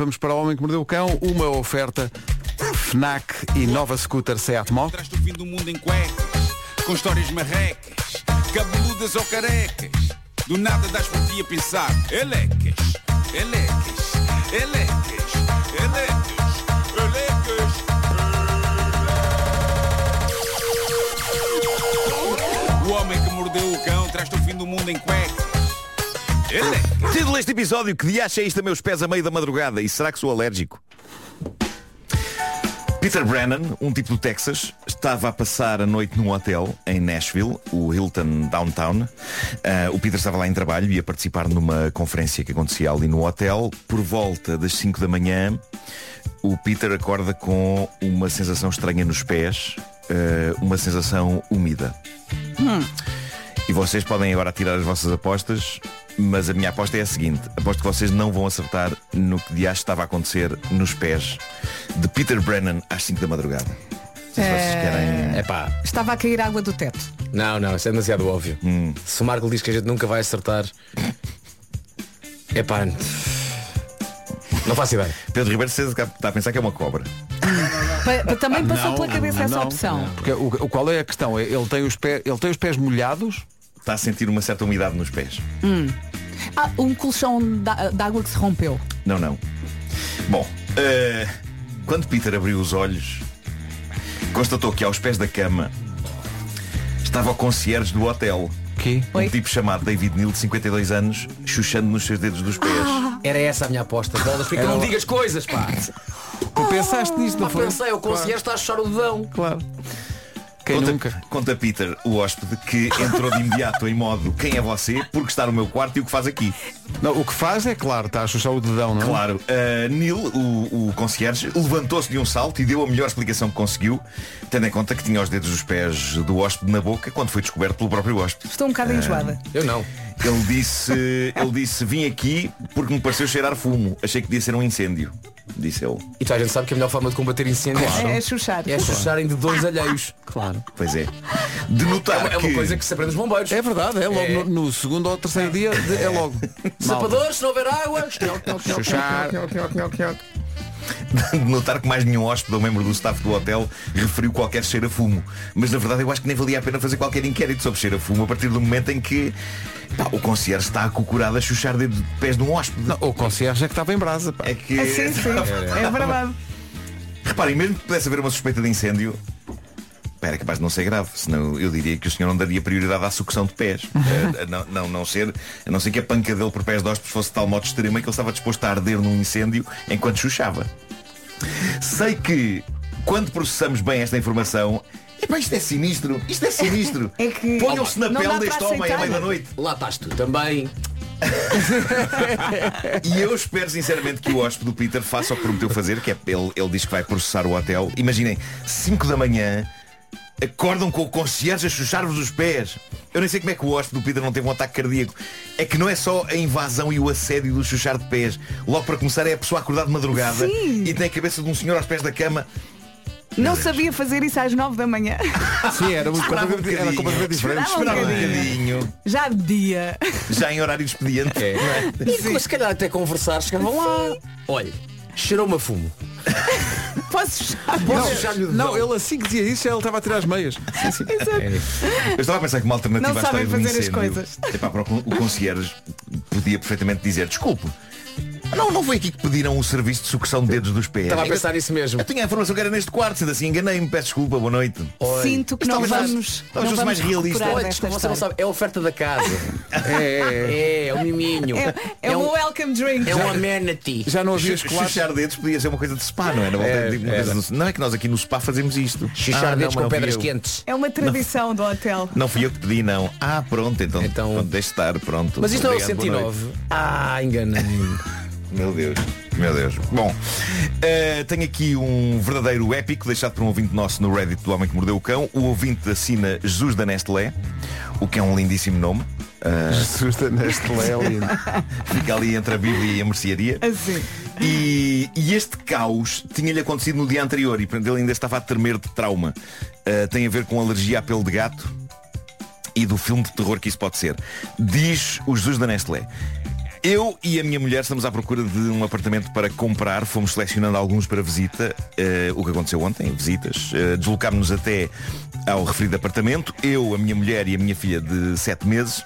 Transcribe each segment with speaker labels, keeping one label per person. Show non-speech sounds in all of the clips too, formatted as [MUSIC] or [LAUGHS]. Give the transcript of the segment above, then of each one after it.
Speaker 1: vamos para o Homem que Mordeu o Cão, uma oferta FNAC e nova scooter Seat Mó.
Speaker 2: Traz-te o fim do mundo em cuecas, com histórias marrecas, cabeludas ou carecas. Do nada das por ti a pensar, elecas, elecas, elecas, elecas, elecas. O homem que mordeu o cão traz-te o fim do mundo em cuecas.
Speaker 3: Título deste episódio, que dia achei isto a meus pés a meio da madrugada? E será que sou alérgico? Peter Brennan, um tipo do Texas, estava a passar a noite num hotel em Nashville, o Hilton Downtown. Ah, o Peter estava lá em trabalho e ia participar numa conferência que acontecia ali no hotel. Por volta das 5 da manhã, o Peter acorda com uma sensação estranha nos pés, ah, uma sensação úmida. E vocês podem agora tirar as vossas apostas, mas a minha aposta é a seguinte. Aposto que vocês não vão acertar no que de estava a acontecer nos pés de Peter Brennan às 5 da madrugada. Se vocês querem...
Speaker 4: É pá,
Speaker 5: Estava a cair água do teto.
Speaker 4: não, não, isso é demasiado óbvio. Se o Marco diz que a gente nunca vai acertar. É pá. Não faço ideia.
Speaker 3: Pedro Ribeiro que está a pensar que é uma cobra.
Speaker 5: Pa- também passou
Speaker 1: Não,
Speaker 5: pela cabeça essa
Speaker 1: não,
Speaker 5: opção.
Speaker 1: Porque o, o- qual é a questão? É, Ele tem, os pés, ele tem os pés molhados?
Speaker 3: Está a sentir uma certa umidade nos pés.
Speaker 5: Ah, um colchão da- de água que se rompeu.
Speaker 3: Não, não. Bom, eh, quando Peter abriu os olhos, constatou que aos pés da cama estava o concierge do hotel.
Speaker 1: Que?
Speaker 3: Um
Speaker 5: Oi?
Speaker 3: tipo chamado David Neal, de 52 anos, chuchando nos seus dedos dos pés.
Speaker 4: Era essa a minha aposta. Bolas, porque não digas coisas, pá.
Speaker 1: Tu pensaste nisto, não
Speaker 4: Ah,
Speaker 1: foi?
Speaker 4: pensei, o concierge está a chuchar o dedão.
Speaker 1: Claro. Quem
Speaker 3: Conta,
Speaker 1: nunca?
Speaker 3: conta Peter, o hóspede, que entrou de imediato em modo quem é você, porque está no meu quarto e o que faz aqui.
Speaker 1: Não, o que faz é claro, está a chuchar o dedão, não é?
Speaker 3: Claro, uh, Neil, o, o concierge, levantou-se de um salto e deu a melhor explicação que conseguiu, tendo em conta que tinha os dedos dos pés do hóspede na boca quando foi descoberto pelo próprio hóspede.
Speaker 5: Estou um bocado enjoada.
Speaker 4: Eu não.
Speaker 3: Ele disse, ele disse, vim aqui porque me pareceu cheirar fumo. Achei que podia ser um incêndio. Disse ele.
Speaker 4: E toda a gente sabe que a melhor forma de combater incêndios
Speaker 5: É, é chuchar.
Speaker 4: é chucharem de dois alheios.
Speaker 1: Claro.
Speaker 3: Pois é. De notar
Speaker 4: É uma
Speaker 3: que...
Speaker 4: coisa que se aprende nos bombeiros.
Speaker 1: É verdade, é logo
Speaker 4: É.
Speaker 1: No, no segundo ou terceiro dia, de- é logo. [LAUGHS]
Speaker 4: Sapadores, se não houver água.
Speaker 1: Chuchar. [LAUGHS]
Speaker 3: de notar que mais nenhum hóspede ou membro do staff do hotel referiu qualquer cheiro a fumo. Mas na verdade eu acho que nem valia a pena fazer qualquer inquérito sobre cheiro a fumo a partir do momento em que pá, o concierge está acocorado a chuchar de pés de um hóspede.
Speaker 1: Não, o concierge é que estava em brasa. Pá.
Speaker 3: É que.
Speaker 5: É, sim, sim. [LAUGHS] É verdade.
Speaker 3: Reparem, mesmo que pudesse haver uma suspeita de incêndio, era capaz de não ser grave, senão eu diria que o senhor não daria prioridade à sucção de pés. [LAUGHS] Eh, a não, não, não ser, a não ser que a panca dele por pés de hóspedes fosse de tal modo extrema que ele estava disposto a arder num incêndio enquanto chuchava. Sei que quando processamos bem esta informação, epá, isto é sinistro, isto é sinistro. [LAUGHS]
Speaker 5: É que-
Speaker 3: Ponham-se na pele deste homem à
Speaker 5: aceitar.
Speaker 3: meia da noite.
Speaker 4: Lá estás tu também. [LAUGHS]
Speaker 3: E eu espero sinceramente que o hóspede do Peter faça o que prometeu fazer, que é ele, ele diz que vai processar o hotel. Imaginem, 5 da manhã, acordam com o concierge a chuchar-vos os pés. Eu nem sei como é que o hóspede do Peter não teve um ataque cardíaco. É que não é só a invasão e o assédio do chuchar de pés. Logo para começar é a pessoa acordar de madrugada
Speaker 5: Sim.
Speaker 3: e tem a cabeça de um senhor aos pés da cama.
Speaker 5: Não sabia fazer isso às nove da manhã. [LAUGHS]
Speaker 1: Sim, era, muito
Speaker 3: Esperava um
Speaker 1: era
Speaker 3: bocadinho.
Speaker 1: completamente diferente.
Speaker 5: Esperava um
Speaker 3: Esperava um
Speaker 5: bocadinho. Já de dia. [LAUGHS]
Speaker 3: já em horário de expediente.
Speaker 4: É. E se calhar até conversar, chegavam lá. Olha, cheirou-me a fumo. [LAUGHS]
Speaker 5: Posso chuchar?
Speaker 4: Posso chuchar-lhe o
Speaker 1: Não,
Speaker 4: dedão?
Speaker 1: ele assim que dizia isso, já ele estava a tirar as meias. Sim, sim.
Speaker 3: Eu estava a pensar que uma alternativa
Speaker 5: Não
Speaker 3: à história
Speaker 5: sabem
Speaker 3: do
Speaker 5: fazer as
Speaker 3: incêndio,
Speaker 5: coisas.
Speaker 3: Epá, para o, con- o concierge podia perfeitamente dizer desculpe. Não, não foi aqui que pediram o serviço de sucção de dedos dos pés.
Speaker 4: Estava a pensar nisso mesmo.
Speaker 3: Eu tinha a informação que era neste quarto, sendo assim enganei-me, peço desculpa, boa noite.
Speaker 5: Sinto que não
Speaker 3: talvez
Speaker 5: vamos, não
Speaker 3: talvez fosse
Speaker 5: vamos
Speaker 3: mais realista.
Speaker 5: recuperar desta
Speaker 4: desculpa, você não sabe, é a oferta da casa. [LAUGHS]
Speaker 1: É, é, é.
Speaker 4: É, é um miminho.
Speaker 5: É, é,
Speaker 4: um,
Speaker 5: um welcome drink.
Speaker 4: é um amenity.
Speaker 1: Já não havia chocolates.
Speaker 3: Chuchar dedos podia ser uma coisa de spa, não é? Não,
Speaker 4: É,
Speaker 3: uma
Speaker 4: é.
Speaker 3: coisa não é que nós aqui no spa fazemos isto.
Speaker 4: Chuchar
Speaker 3: Ah, não,
Speaker 4: dedos
Speaker 3: mas
Speaker 4: com
Speaker 3: não fui
Speaker 4: pedras
Speaker 3: eu.
Speaker 4: quentes.
Speaker 5: É uma tradição do hotel.
Speaker 3: Não fui eu que pedi, não. Ah, pronto, então,
Speaker 4: Então-
Speaker 3: deixe estar, pronto.
Speaker 4: Mas isto não é o
Speaker 3: Obrigado, boa noite.
Speaker 4: 109. Ah, enganei-me.
Speaker 3: Meu Deus, meu Deus. Bom, eh, tenho aqui um verdadeiro épico deixado por um ouvinte nosso no Reddit do Homem que Mordeu o Cão. O ouvinte assina Jesus da Nestlé, o que é um lindíssimo nome. Eh,
Speaker 1: Jesus da Nestlé é lindo. [LAUGHS]
Speaker 3: fica ali entre a Bíblia e a mercearia.
Speaker 5: Assim.
Speaker 3: E, e este caos tinha-lhe acontecido no dia anterior e ele ainda estava a tremer de trauma. Eh, tem a ver com alergia a pelo de gato e do filme de terror que isso pode ser. Diz o Jesus da Nestlé. Eu e a minha mulher estamos à procura de um apartamento para comprar. Fomos selecionando alguns para visita. eh, o que aconteceu ontem, visitas. Uh, Deslocámos-nos até ao referido apartamento. Eu, a minha mulher e a minha filha de 7 meses.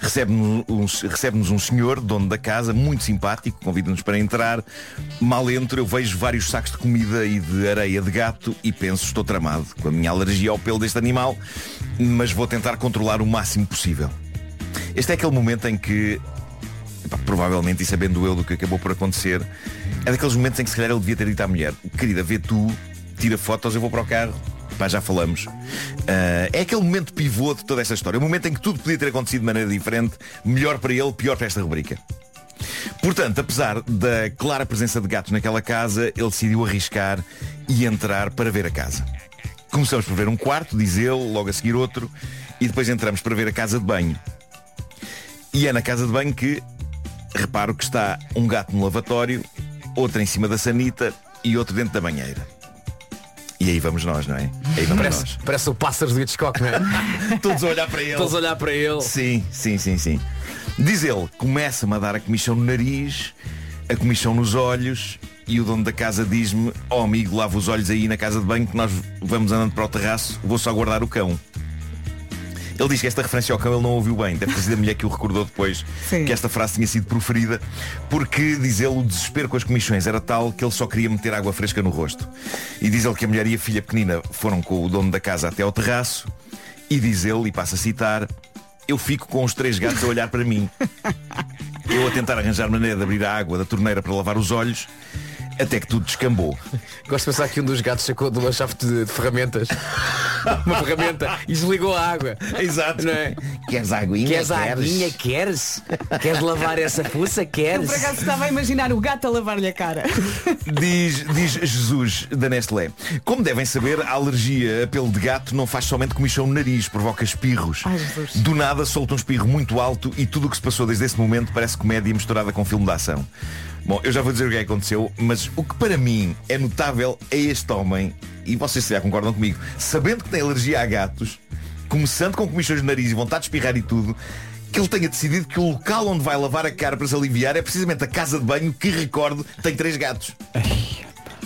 Speaker 3: Recebe-nos um, recebe-nos um senhor, dono da casa, muito simpático, convida-nos para entrar. Mal entro, eu vejo vários sacos de comida e de areia de gato e penso, estou tramado com a minha alergia ao pelo deste animal, mas vou tentar controlar o máximo possível. Este é aquele momento em que, provavelmente, e sabendo eu do que acabou por acontecer, é daqueles momentos em que se calhar ele devia ter dito à mulher, querida, vê tu, tira fotos, eu vou para o carro. Pá, já falamos. Ah, é aquele momento pivô de toda esta história. O momento em que tudo podia ter acontecido de maneira diferente. Melhor para ele, pior para esta rubrica. Portanto, apesar da clara presença de gatos naquela casa, ele decidiu arriscar e entrar para ver a casa. Começamos por ver um quarto, diz ele, logo a seguir outro, e depois entramos para ver a casa de banho. E é na casa de banho que reparo que está um gato no lavatório, outro em cima da sanita e outro dentro da banheira. E aí vamos nós, não é? Aí vamos
Speaker 4: Parece,
Speaker 3: nós.
Speaker 4: parece o pássaro do Hitchcock, não é? [LAUGHS]
Speaker 3: Todos a olhar para ele.
Speaker 4: Todos a olhar para ele.
Speaker 3: Sim, sim, sim, sim. Diz ele, começa-me a dar a comichão no nariz, a comichão nos olhos e o dono da casa diz-me, ó amigo, lava os olhos aí na casa de banho que nós vamos andando para o terraço, vou só guardar o cão. Ele diz que esta referência ao cão ele não ouviu bem. Deve ter sido a mulher que o recordou depois
Speaker 5: Sim.
Speaker 3: que esta frase tinha sido proferida, porque, diz ele, o desespero com as comichões era tal que ele só queria meter água fresca no rosto. E diz ele que a mulher e a filha pequenina foram com o dono da casa até ao terraço, e diz ele, e passa a citar, eu fico com os três gatos a olhar para mim. [LAUGHS] Eu a tentar arranjar maneira de abrir a água da torneira para lavar os olhos, até que tudo descambou.
Speaker 4: Gosto de pensar que um dos gatos sacou de uma chave de, de ferramentas. [LAUGHS] uma ferramenta e desligou a água.
Speaker 3: Exato.
Speaker 4: Não é?
Speaker 3: Queres aguinha?
Speaker 4: Queres a aguinha? Queres? Queres lavar essa fuça?
Speaker 5: Eu
Speaker 4: Queres?
Speaker 5: por acaso estava a imaginar o gato a lavar-lhe a cara.
Speaker 3: Diz, diz Jesus da Nestlé. Como devem saber, a alergia a pelo de gato não faz somente comichão no nariz, provoca espirros.
Speaker 5: Ai, Jesus.
Speaker 3: Do nada solta um espirro muito alto e tudo o que se passou desde esse momento parece comédia misturada com filme de ação. Bom, eu já vou dizer o que é que aconteceu, mas o que para mim é notável é este homem, e vocês se já concordam comigo, sabendo que tem alergia a gatos, começando com comichões no nariz e vontade de espirrar e tudo, que ele tenha decidido que o local onde vai lavar a cara para se aliviar é precisamente a casa de banho que, recordo, tem três gatos.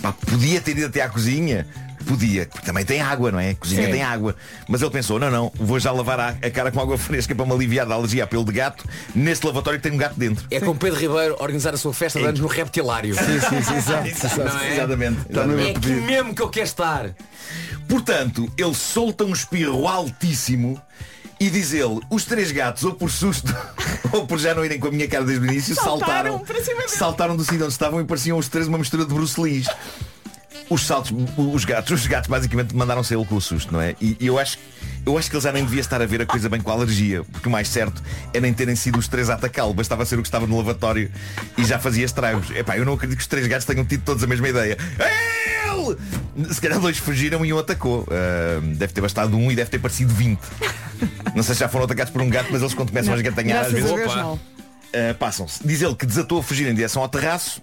Speaker 3: Pá, podia ter ido até à cozinha. Podia, porque também tem água, não é? A cozinha
Speaker 4: Sim.
Speaker 3: tem água. Mas ele pensou, não, não, vou já lavar a, a cara com água [LAUGHS] fresca para me aliviar da alergia a pelo de gato neste lavatório que tem um gato dentro.
Speaker 4: É como Pedro Ribeiro organizar a sua festa de anos no reptilário.
Speaker 1: Sim, sim, sim, exato, exato. [LAUGHS]
Speaker 4: Não é?
Speaker 3: Exatamente.
Speaker 1: Está
Speaker 4: É aqui mesmo que eu quero estar.
Speaker 3: Portanto, ele solta um espirro altíssimo e diz ele, os três gatos, ou por susto, [LAUGHS] ou por já não irem com a minha cara desde o início,
Speaker 5: Saltaram
Speaker 3: saltaram,
Speaker 5: para cima dele.
Speaker 3: saltaram do sítio onde estavam e pareciam os três uma mistura de Bruce Lee. Os saltos, os gatos, os gatos basicamente mandaram-se ele com o susto, não é? E, e eu acho eu acho que ele já nem devia estar a ver a coisa bem com a alergia, porque o mais certo é nem terem sido os três a atacá-lo, bastava ser o que estava no lavatório e já fazia estragos. Epá, eu não acredito que os três gatos tenham tido todos a mesma ideia. Ele! Se calhar dois fugiram e um atacou. Ah, deve ter bastado um e deve ter parecido 20. Não sei se já foram atacados por um gato, mas eles quando começam a esgatanhar às vezes
Speaker 5: não.
Speaker 3: Uh, passam-se. Diz ele que desatou a fugir em direção ao terraço.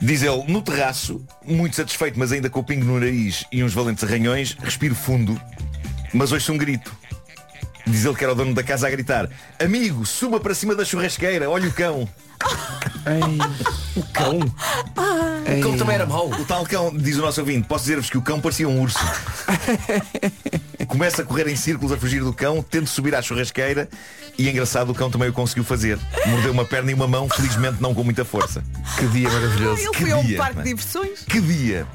Speaker 3: Diz ele, no terraço, muito satisfeito, mas ainda com o pingo no nariz e uns valentes arranhões, respiro fundo, mas ouço um grito. Diz ele que era o dono da casa a gritar Amigo, suba para cima da churrasqueira, olha o cão [LAUGHS]
Speaker 4: O cão. O cão também era mau.
Speaker 3: O tal cão, diz o nosso ouvinte, posso dizer-vos que o cão parecia um urso [LAUGHS] Começa a correr em círculos a fugir do cão Tenta subir à churrasqueira E engraçado, o cão também o conseguiu fazer Mordeu uma perna e uma mão, felizmente não com muita força
Speaker 1: Que dia maravilhoso.
Speaker 5: Ele
Speaker 3: Que
Speaker 5: foi a um
Speaker 3: dia,
Speaker 5: parque
Speaker 3: não
Speaker 5: de
Speaker 3: é?
Speaker 5: diversões.
Speaker 3: Que dia!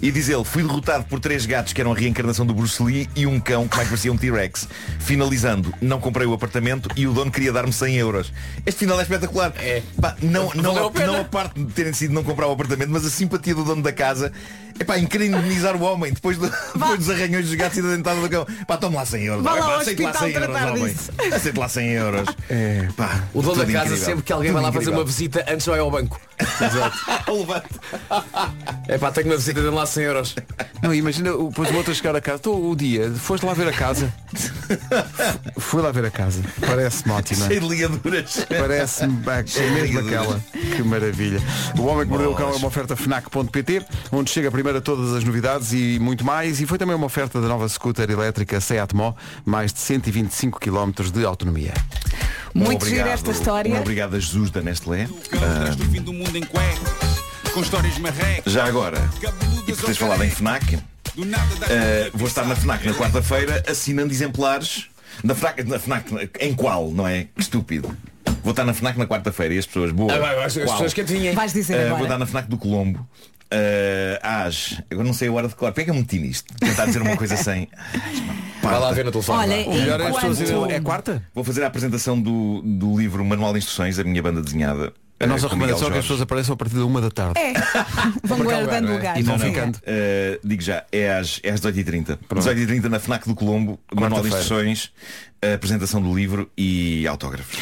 Speaker 3: E diz ele, fui derrotado por três gatos que eram a reencarnação do Bruce Lee e um cão que mais parecia um T-Rex. Finalizando, não comprei o apartamento e o dono queria dar-me 100 euros. Este final é espetacular.
Speaker 4: É.
Speaker 3: Pá, não, não,
Speaker 4: a pena.
Speaker 3: não a parte de terem sido não comprar o apartamento, mas a simpatia do dono da casa. É pá, em querer indemnizar o homem depois, do- depois dos arranhões dos gatos e da dentada do cão. Pá, toma lá 100 euros.
Speaker 5: Vá
Speaker 3: Vai,
Speaker 5: lá
Speaker 3: pá,
Speaker 5: ao
Speaker 3: aceito lá
Speaker 5: hospital
Speaker 3: 100 euros,
Speaker 5: tratar
Speaker 3: homem.
Speaker 5: disso.
Speaker 3: Aceito lá 100 euros. [LAUGHS]
Speaker 1: É.
Speaker 3: Pá,
Speaker 4: O dono da
Speaker 3: tudo
Speaker 4: casa,
Speaker 3: incrível.
Speaker 4: sempre que alguém
Speaker 3: Tudo
Speaker 4: vai lá fazer
Speaker 3: incrível.
Speaker 4: uma visita, antes vai ao banco. [LAUGHS] [LAUGHS]
Speaker 3: Levante.
Speaker 4: É pá, tenho uma visita, dê lá 100 euros.
Speaker 1: Não, imagina, o- depois o outro a chegar a casa. Estou o dia, foste lá ver a casa. F- Fui lá ver a casa. Parece-me ótima.
Speaker 3: Cheio de ligaduras.
Speaker 1: Parece-me
Speaker 3: Cheio de
Speaker 1: mesmo aquela. Que maravilha. O Homem que Mordeu o Cão é uma oferta FNAC.pt, onde chega primeiro a todas as novidades e muito mais. E foi também uma oferta da nova scooter elétrica Seat Mó, mais de 125 km de autonomia.
Speaker 5: Muito gira
Speaker 3: obrigado-
Speaker 5: esta história.
Speaker 3: Um obrigado a Jesus da Nestlé.
Speaker 2: Marrecas.
Speaker 3: Já agora, e por teres falado em FNAC, Uh, vou estar na FNAC na quarta-feira assinando exemplares na FNAC, na FNAC em qual, não é? Que estúpido. Vou estar na FNAC na quarta-feira e as pessoas boas.
Speaker 4: Ah, vai, vai, as pessoas que adivinhem.
Speaker 5: Vais dizer
Speaker 3: Uh, vou estar na FNAC do Colombo. Uh, às, eu não sei a hora de cor. Porquê é meti nisto? Tentar dizer uma coisa sem.
Speaker 4: Vai lá ver no telefone.
Speaker 5: Olha.
Speaker 1: O melhor é as pessoas
Speaker 5: Enquanto-
Speaker 1: dizerem, é quarta?
Speaker 3: Vou fazer a apresentação do, do livro Manual de Instruções, a minha banda desenhada.
Speaker 1: A
Speaker 3: uh,
Speaker 1: nossa
Speaker 3: Miguel
Speaker 1: recomendação é que as pessoas apareçam a partir da uma da tarde.
Speaker 5: É. [LAUGHS] Vão
Speaker 4: lugar,
Speaker 5: guardando
Speaker 4: não é?
Speaker 5: lugar.
Speaker 1: E vão ficando.
Speaker 3: Uh, digo já, é às, é às 18h30. 18h30 na FNAC do Colombo, Manual de. Instruções, apresentação do livro e autógrafos.